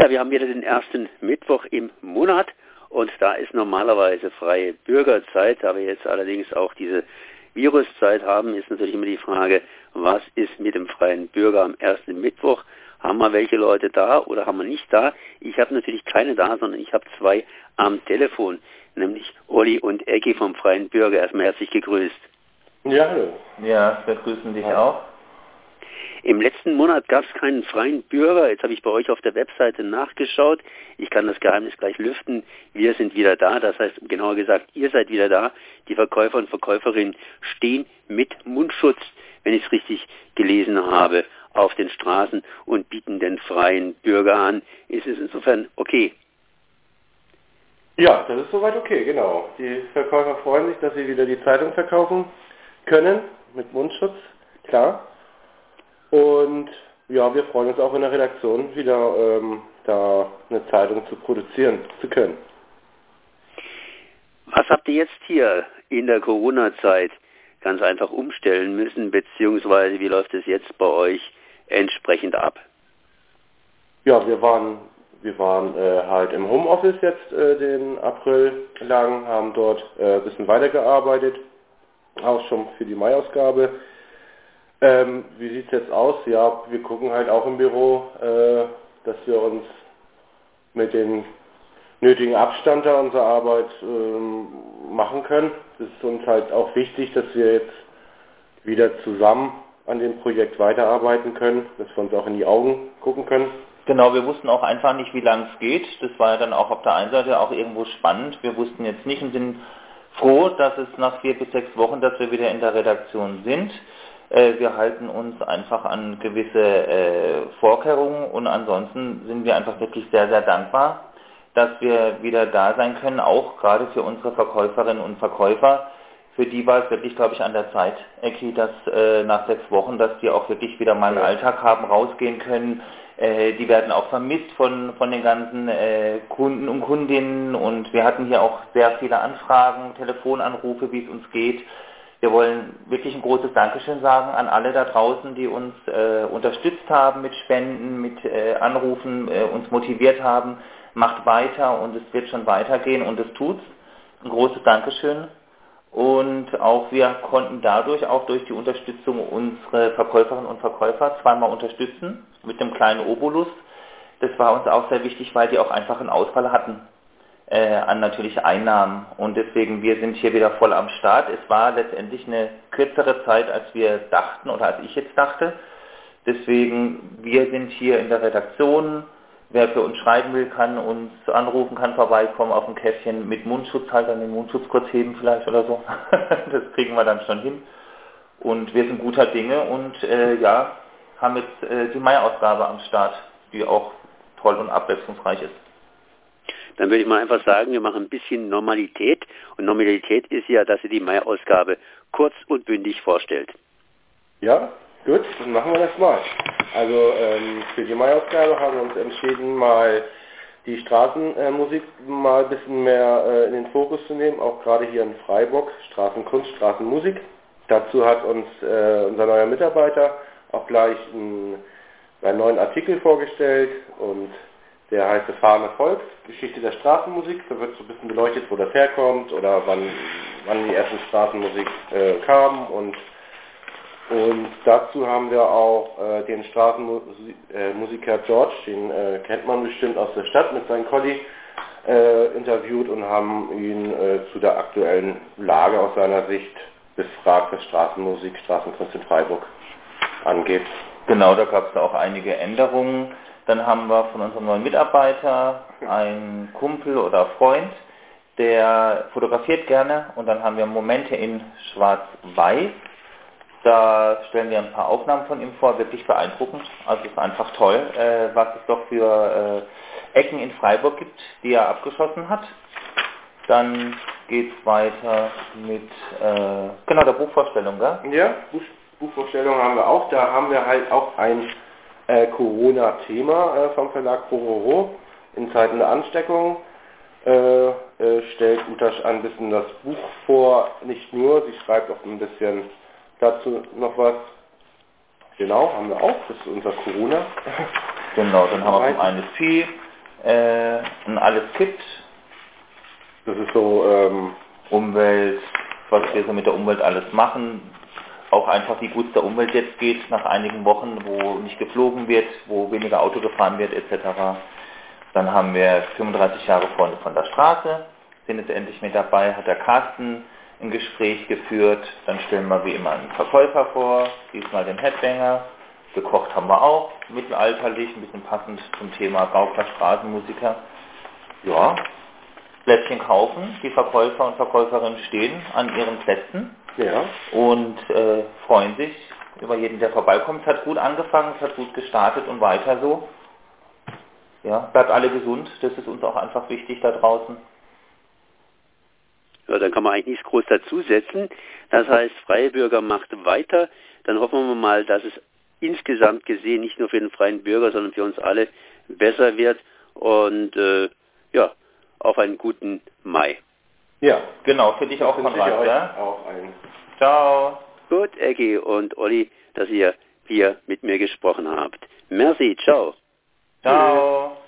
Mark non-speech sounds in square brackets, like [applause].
Ja, wir haben wieder den ersten Mittwoch im Monat und da ist normalerweise freie Bürgerzeit. Da wir jetzt allerdings auch diese Viruszeit haben, ist natürlich immer die Frage, was ist mit dem freien Bürger am ersten Mittwoch? Haben wir welche Leute da oder haben wir nicht da? Ich habe natürlich keine da, sondern ich habe zwei am Telefon, nämlich Olli und Ecki vom Freien Bürger. Erstmal herzlich gegrüßt. Ja, hallo. Ja, wir grüßen dich auch. Im letzten Monat gab es keinen freien Bürger. Jetzt habe ich bei euch auf der Webseite nachgeschaut. Ich kann das Geheimnis gleich lüften. Wir sind wieder da. Das heißt, genauer gesagt, ihr seid wieder da. Die Verkäufer und Verkäuferinnen stehen mit Mundschutz, wenn ich es richtig gelesen habe, auf den Straßen und bieten den freien Bürger an. Ist es insofern okay? Ja, das ist soweit okay, genau. Die Verkäufer freuen sich, dass sie wieder die Zeitung verkaufen können mit Mundschutz, klar. Und ja, wir freuen uns auch in der Redaktion wieder ähm, da eine Zeitung zu produzieren zu können. Was habt ihr jetzt hier in der Corona-Zeit ganz einfach umstellen müssen, beziehungsweise wie läuft es jetzt bei euch entsprechend ab? Ja, wir waren wir waren äh, halt im Homeoffice jetzt äh, den April lang, haben dort äh, ein bisschen weitergearbeitet, auch schon für die Mai-Ausgabe. Ähm, wie sieht es jetzt aus? Ja, wir gucken halt auch im Büro, äh, dass wir uns mit dem nötigen Abstand da unserer Arbeit ähm, machen können. Es ist uns halt auch wichtig, dass wir jetzt wieder zusammen an dem Projekt weiterarbeiten können, dass wir uns auch in die Augen gucken können. Genau, wir wussten auch einfach nicht, wie lang es geht. Das war ja dann auch auf der einen Seite auch irgendwo spannend. Wir wussten jetzt nicht und sind froh, dass es nach vier bis sechs Wochen, dass wir wieder in der Redaktion sind. Äh, wir halten uns einfach an gewisse äh, Vorkehrungen und ansonsten sind wir einfach wirklich sehr, sehr dankbar, dass wir wieder da sein können, auch gerade für unsere Verkäuferinnen und Verkäufer. Für die war es wirklich, glaube ich, an der Zeit, Eki, dass äh, nach sechs Wochen, dass die auch wirklich wieder mal einen Alltag haben, rausgehen können. Äh, die werden auch vermisst von, von den ganzen äh, Kunden und Kundinnen und wir hatten hier auch sehr viele Anfragen, Telefonanrufe, wie es uns geht. Wir wollen wirklich ein großes Dankeschön sagen an alle da draußen, die uns äh, unterstützt haben mit Spenden, mit äh, Anrufen, äh, uns motiviert haben. Macht weiter und es wird schon weitergehen und es tut's. Ein großes Dankeschön. Und auch wir konnten dadurch auch durch die Unterstützung unsere Verkäuferinnen und Verkäufer zweimal unterstützen mit dem kleinen Obolus. Das war uns auch sehr wichtig, weil die auch einfach einen Ausfall hatten äh, an natürlich Einnahmen. Und deswegen, wir sind hier wieder voll am Start. Es war letztendlich eine kürzere Zeit, als wir dachten oder als ich jetzt dachte. Deswegen, wir sind hier in der Redaktion. Wer für uns schreiben will, kann uns anrufen, kann vorbeikommen auf ein Käffchen mit Mundschutz halt, dann den Mundschutz kurz heben vielleicht oder so. [laughs] das kriegen wir dann schon hin. Und wir sind guter Dinge und äh, ja, haben jetzt äh, die Mai-Ausgabe am Start, die auch toll und abwechslungsreich ist dann würde ich mal einfach sagen, wir machen ein bisschen Normalität. Und Normalität ist ja, dass sie die Mai-Ausgabe kurz und bündig vorstellt. Ja, gut, dann machen wir das mal. Also ähm, für die Mai-Ausgabe haben wir uns entschieden, mal die Straßenmusik mal ein bisschen mehr äh, in den Fokus zu nehmen, auch gerade hier in Freiburg, Straßenkunst, Straßenmusik. Dazu hat uns äh, unser neuer Mitarbeiter auch gleich einen, einen neuen Artikel vorgestellt und der heißt Erfahrene Volk, Geschichte der Straßenmusik. Da wird so ein bisschen beleuchtet, wo das herkommt oder wann, wann die ersten Straßenmusik äh, kam. Und, und dazu haben wir auch äh, den Straßenmusiker George, den äh, kennt man bestimmt aus der Stadt, mit seinem Colli äh, interviewt und haben ihn äh, zu der aktuellen Lage aus seiner Sicht befragt, was Straßenmusik, Straßenkunst in Freiburg angeht. Genau, da gab es auch einige Änderungen. Dann haben wir von unserem neuen Mitarbeiter einen Kumpel oder Freund, der fotografiert gerne und dann haben wir Momente in schwarz-weiß. Da stellen wir ein paar Aufnahmen von ihm vor, wirklich beeindruckend. Also es ist einfach toll, äh, was es doch für äh, Ecken in Freiburg gibt, die er abgeschossen hat. Dann geht es weiter mit äh, genau der Buchvorstellung, gell? Ja, Buch, Buchvorstellung haben wir auch. Da haben wir halt auch ein äh, Corona-Thema äh, vom Verlag Pororo in Zeiten der Ansteckung. Äh, äh, stellt Utasch ein bisschen das Buch vor, nicht nur, sie schreibt auch ein bisschen dazu noch was. Genau, haben wir auch, das ist unser Corona. [laughs] Genau, dann haben wir zum einen Vieh, ein Alles Kit. Das ist so ähm, Umwelt, was wir so mit der Umwelt alles machen. Auch einfach, wie gut es der Umwelt jetzt geht nach einigen Wochen, wo nicht geflogen wird, wo weniger Auto gefahren wird etc. Dann haben wir 35 Jahre Freunde von der Straße, sind jetzt endlich mit dabei, hat der Carsten ein Gespräch geführt. Dann stellen wir wie immer einen Verkäufer vor, diesmal den Headbanger. Gekocht haben wir auch, mittelalterlich, ein bisschen passend zum Thema Gaukler Straßenmusiker. Ja, Plätzchen kaufen, die Verkäufer und Verkäuferinnen stehen an ihren Plätzen ja. und äh, freuen sich über jeden, der vorbeikommt. Es hat gut angefangen, es hat gut gestartet und weiter so. Ja, bleibt alle gesund, das ist uns auch einfach wichtig da draußen. Ja, dann kann man eigentlich nichts groß dazusetzen. Das heißt, Freie Bürger macht weiter. Dann hoffen wir mal, dass es insgesamt gesehen nicht nur für den freien Bürger, sondern für uns alle besser wird. Und äh, ja, auf einen guten Mai. Genau, für dich auch, Konrad. Ja? Auch ein. Ciao. Gut, Eggy und Olli, dass ihr hier mit mir gesprochen habt. Merci, ciao. Ciao.